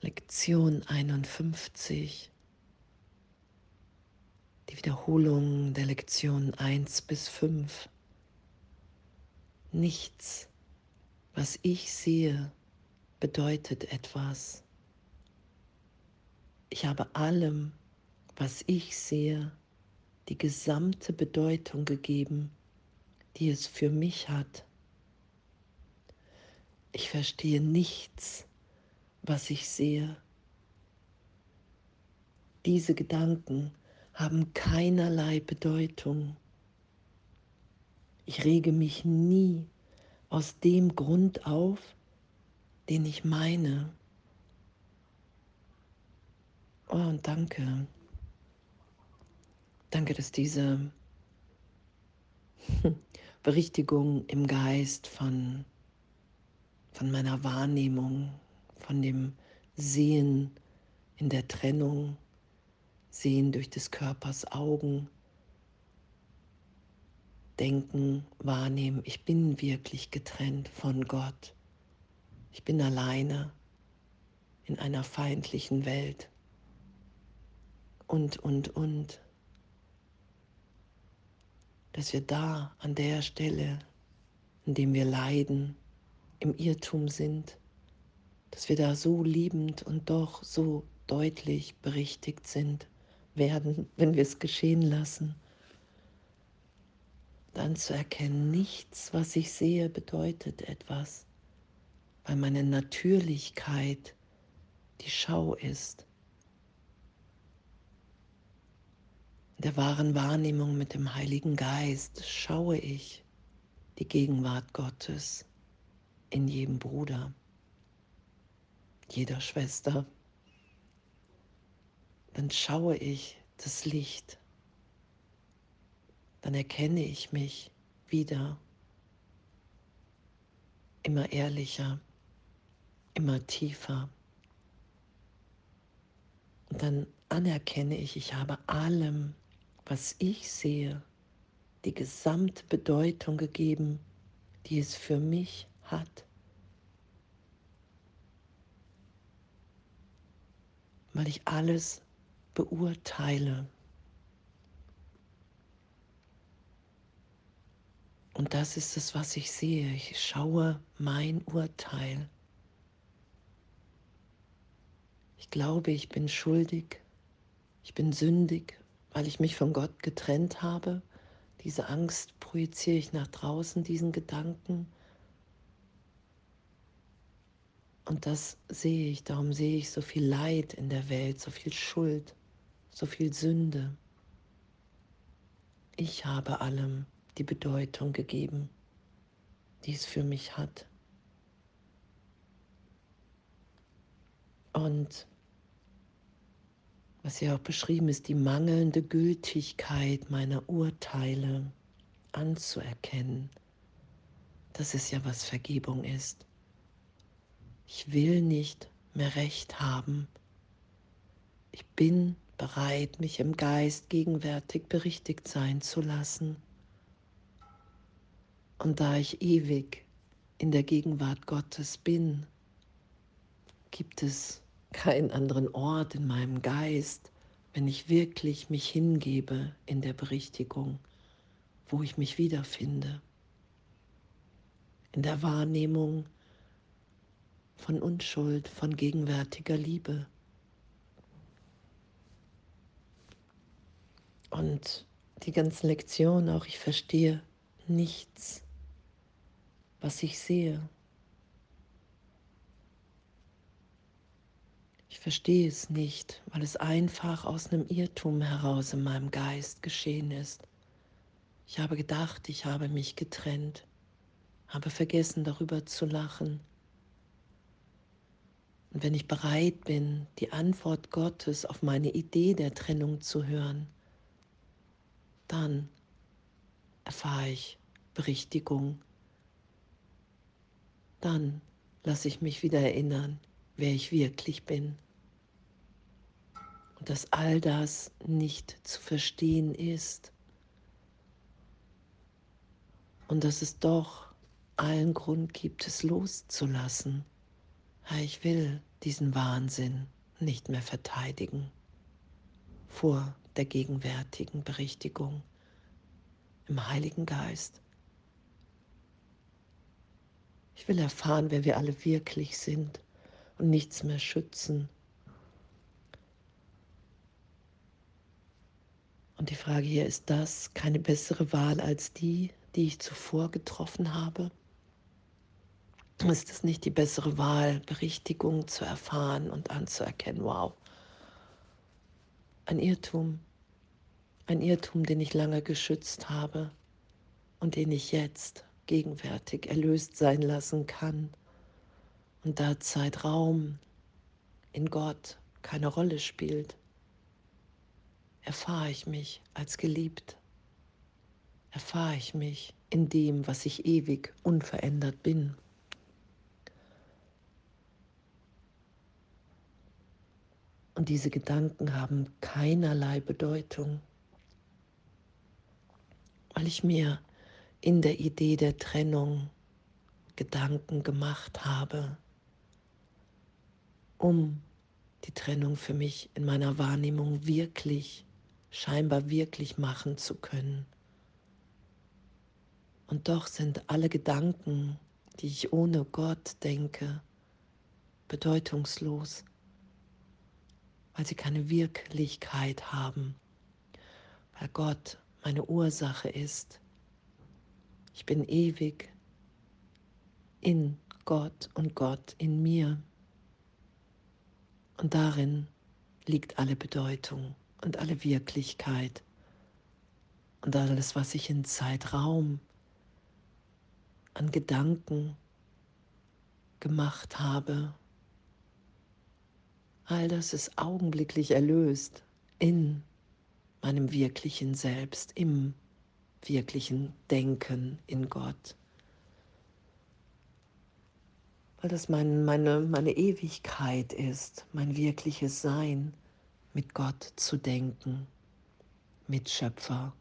Lektion 51. Die Wiederholung der Lektionen 1 bis 5. Nichts, was ich sehe, bedeutet etwas. Ich habe allem, was ich sehe, die gesamte Bedeutung gegeben, die es für mich hat. Ich verstehe nichts, was ich sehe. Diese Gedanken haben keinerlei Bedeutung. Ich rege mich nie aus dem Grund auf, den ich meine. Oh, und danke. Danke, dass diese Berichtigung im Geist von, von meiner Wahrnehmung von dem Sehen in der Trennung, Sehen durch des Körpers Augen, Denken, Wahrnehmen, ich bin wirklich getrennt von Gott. Ich bin alleine in einer feindlichen Welt. Und, und, und. Dass wir da an der Stelle, in dem wir leiden, im Irrtum sind, dass wir da so liebend und doch so deutlich berichtigt sind, werden, wenn wir es geschehen lassen. Dann zu erkennen, nichts, was ich sehe, bedeutet etwas, weil meine Natürlichkeit die Schau ist. In der wahren Wahrnehmung mit dem Heiligen Geist schaue ich die Gegenwart Gottes in jedem Bruder jeder Schwester, dann schaue ich das Licht, dann erkenne ich mich wieder immer ehrlicher, immer tiefer. Und dann anerkenne ich, ich habe allem, was ich sehe, die gesamte Bedeutung gegeben, die es für mich hat. Weil ich alles beurteile. Und das ist es, was ich sehe. Ich schaue mein Urteil. Ich glaube, ich bin schuldig. Ich bin sündig, weil ich mich von Gott getrennt habe. Diese Angst projiziere ich nach draußen, diesen Gedanken. Und das sehe ich, darum sehe ich so viel Leid in der Welt, so viel Schuld, so viel Sünde. Ich habe allem die Bedeutung gegeben, die es für mich hat. Und was hier auch beschrieben ist, die mangelnde Gültigkeit meiner Urteile anzuerkennen. Das ist ja, was Vergebung ist. Ich will nicht mehr recht haben. Ich bin bereit, mich im Geist gegenwärtig berichtigt sein zu lassen. Und da ich ewig in der Gegenwart Gottes bin, gibt es keinen anderen Ort in meinem Geist, wenn ich wirklich mich hingebe in der Berichtigung, wo ich mich wiederfinde. In der Wahrnehmung, von Unschuld, von gegenwärtiger Liebe. Und die ganzen Lektionen auch, ich verstehe nichts, was ich sehe. Ich verstehe es nicht, weil es einfach aus einem Irrtum heraus in meinem Geist geschehen ist. Ich habe gedacht, ich habe mich getrennt, habe vergessen darüber zu lachen und wenn ich bereit bin, die Antwort Gottes auf meine Idee der Trennung zu hören, dann erfahre ich Berichtigung. Dann lasse ich mich wieder erinnern, wer ich wirklich bin. Und dass all das nicht zu verstehen ist. Und dass es doch allen Grund gibt, es loszulassen Ich will diesen Wahnsinn nicht mehr verteidigen vor der gegenwärtigen Berichtigung im Heiligen Geist. Ich will erfahren, wer wir alle wirklich sind und nichts mehr schützen. Und die Frage hier, ist das keine bessere Wahl als die, die ich zuvor getroffen habe? Ist es nicht die bessere Wahl, Berichtigung zu erfahren und anzuerkennen? Wow, ein Irrtum, ein Irrtum, den ich lange geschützt habe und den ich jetzt gegenwärtig erlöst sein lassen kann. Und da Zeitraum in Gott keine Rolle spielt, erfahre ich mich als geliebt, erfahre ich mich in dem, was ich ewig unverändert bin. Und diese Gedanken haben keinerlei Bedeutung, weil ich mir in der Idee der Trennung Gedanken gemacht habe, um die Trennung für mich in meiner Wahrnehmung wirklich, scheinbar wirklich machen zu können. Und doch sind alle Gedanken, die ich ohne Gott denke, bedeutungslos, weil sie keine Wirklichkeit haben, weil Gott meine Ursache ist ich bin ewig in Gott und Gott in mir. Und darin liegt alle Bedeutung und alle Wirklichkeit und alles, was ich in Zeitraum an Gedanken gemacht habe. All das ist augenblicklich erlöst in meinem wirklichen Selbst, im wirklichen Denken in Gott. Weil das mein, meine, meine Ewigkeit ist, mein wirkliches Sein, mit Gott zu denken, Mitschöpfer,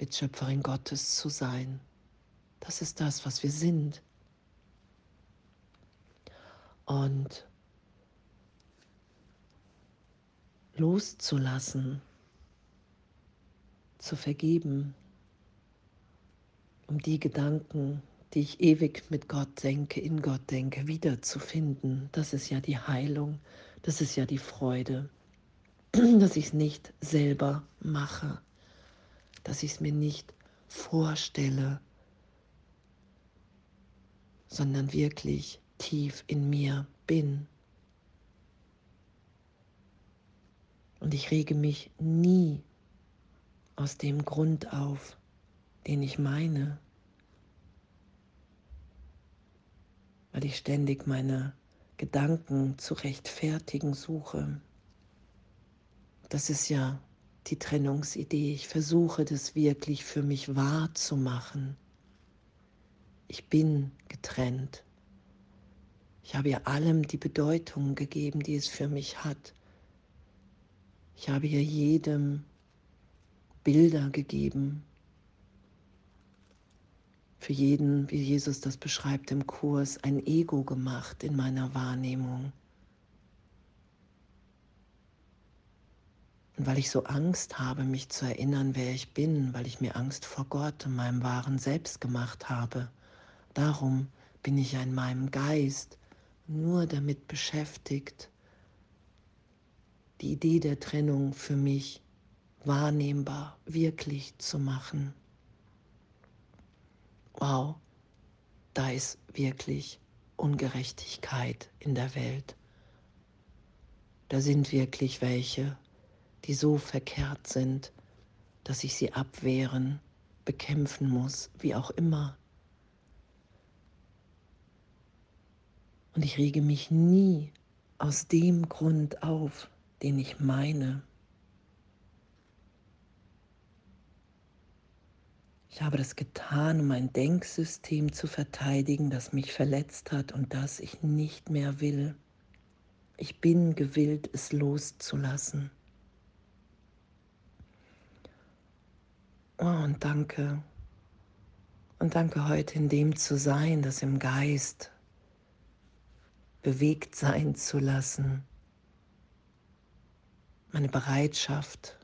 Mitschöpferin Gottes zu sein. Das ist das, was wir sind. Und loszulassen, zu vergeben, um die Gedanken, die ich ewig mit Gott denke, in Gott denke, wiederzufinden. Das ist ja die Heilung, das ist ja die Freude, dass ich es nicht selber mache, dass ich es mir nicht vorstelle, sondern wirklich tief in mir bin. Und ich rege mich nie aus dem Grund auf, den ich meine, weil ich ständig meine Gedanken zu rechtfertigen suche. Das ist ja die Trennungsidee. Ich versuche das wirklich für mich wahr zu machen. Ich bin getrennt. Ich habe ihr allem die Bedeutung gegeben, die es für mich hat. Ich habe ihr jedem Bilder gegeben, für jeden, wie Jesus das beschreibt im Kurs, ein Ego gemacht in meiner Wahrnehmung. Und weil ich so Angst habe, mich zu erinnern, wer ich bin, weil ich mir Angst vor Gott und meinem wahren Selbst gemacht habe, darum bin ich in meinem Geist nur damit beschäftigt, die Idee der Trennung für mich wahrnehmbar, wirklich zu machen wow, da ist wirklich Ungerechtigkeit in der Welt. Da sind wirklich welche, die so verkehrt sind, dass ich sie abwehren, bekämpfen muss, wie auch immer. Und ich rege mich nie aus dem Grund auf, den ich meine. Ich habe das getan, um ein Denksystem zu verteidigen, das mich verletzt hat und das ich nicht mehr will. Ich bin gewillt, es loszulassen. Oh, und danke. Und danke heute in dem zu sein, das im Geist bewegt sein zu lassen, meine Bereitschaft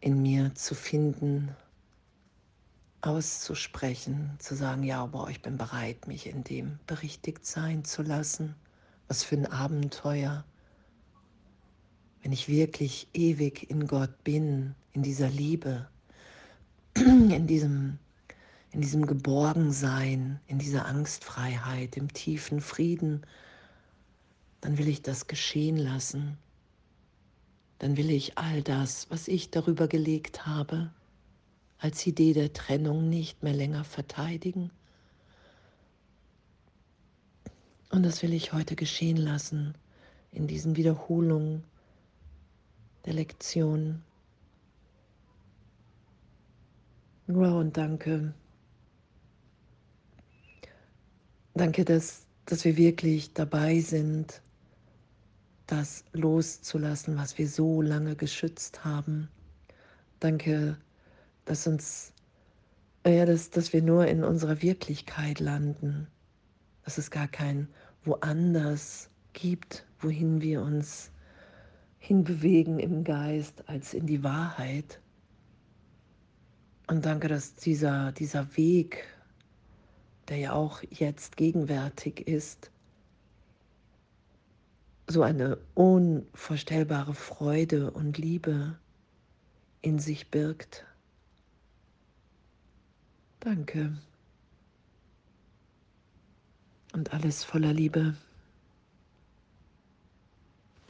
in mir zu finden, auszusprechen, zu sagen, ja, boah, ich bin bereit, mich in dem berichtigt sein zu lassen. Was für ein Abenteuer, wenn ich wirklich ewig in Gott bin, in dieser Liebe, in diesem, in diesem Geborgensein, in dieser Angstfreiheit, im tiefen Frieden, dann will ich das geschehen lassen. Dann will ich all das, was ich darüber gelegt habe, als Idee der Trennung nicht mehr länger verteidigen. Und das will ich heute geschehen lassen in diesen Wiederholungen der Lektion. Wow, und danke. Danke, dass, dass wir wirklich dabei sind, das loszulassen, was wir so lange geschützt haben. Danke, dass uns, ja, dass, dass wir nur in unserer Wirklichkeit landen, dass es gar kein woanders gibt, wohin wir uns hinbewegen im Geist, als in die Wahrheit. Und danke, dass dieser, dieser Weg, der ja auch jetzt gegenwärtig ist, so eine unvorstellbare Freude und Liebe in sich birgt. Danke. Und alles voller Liebe.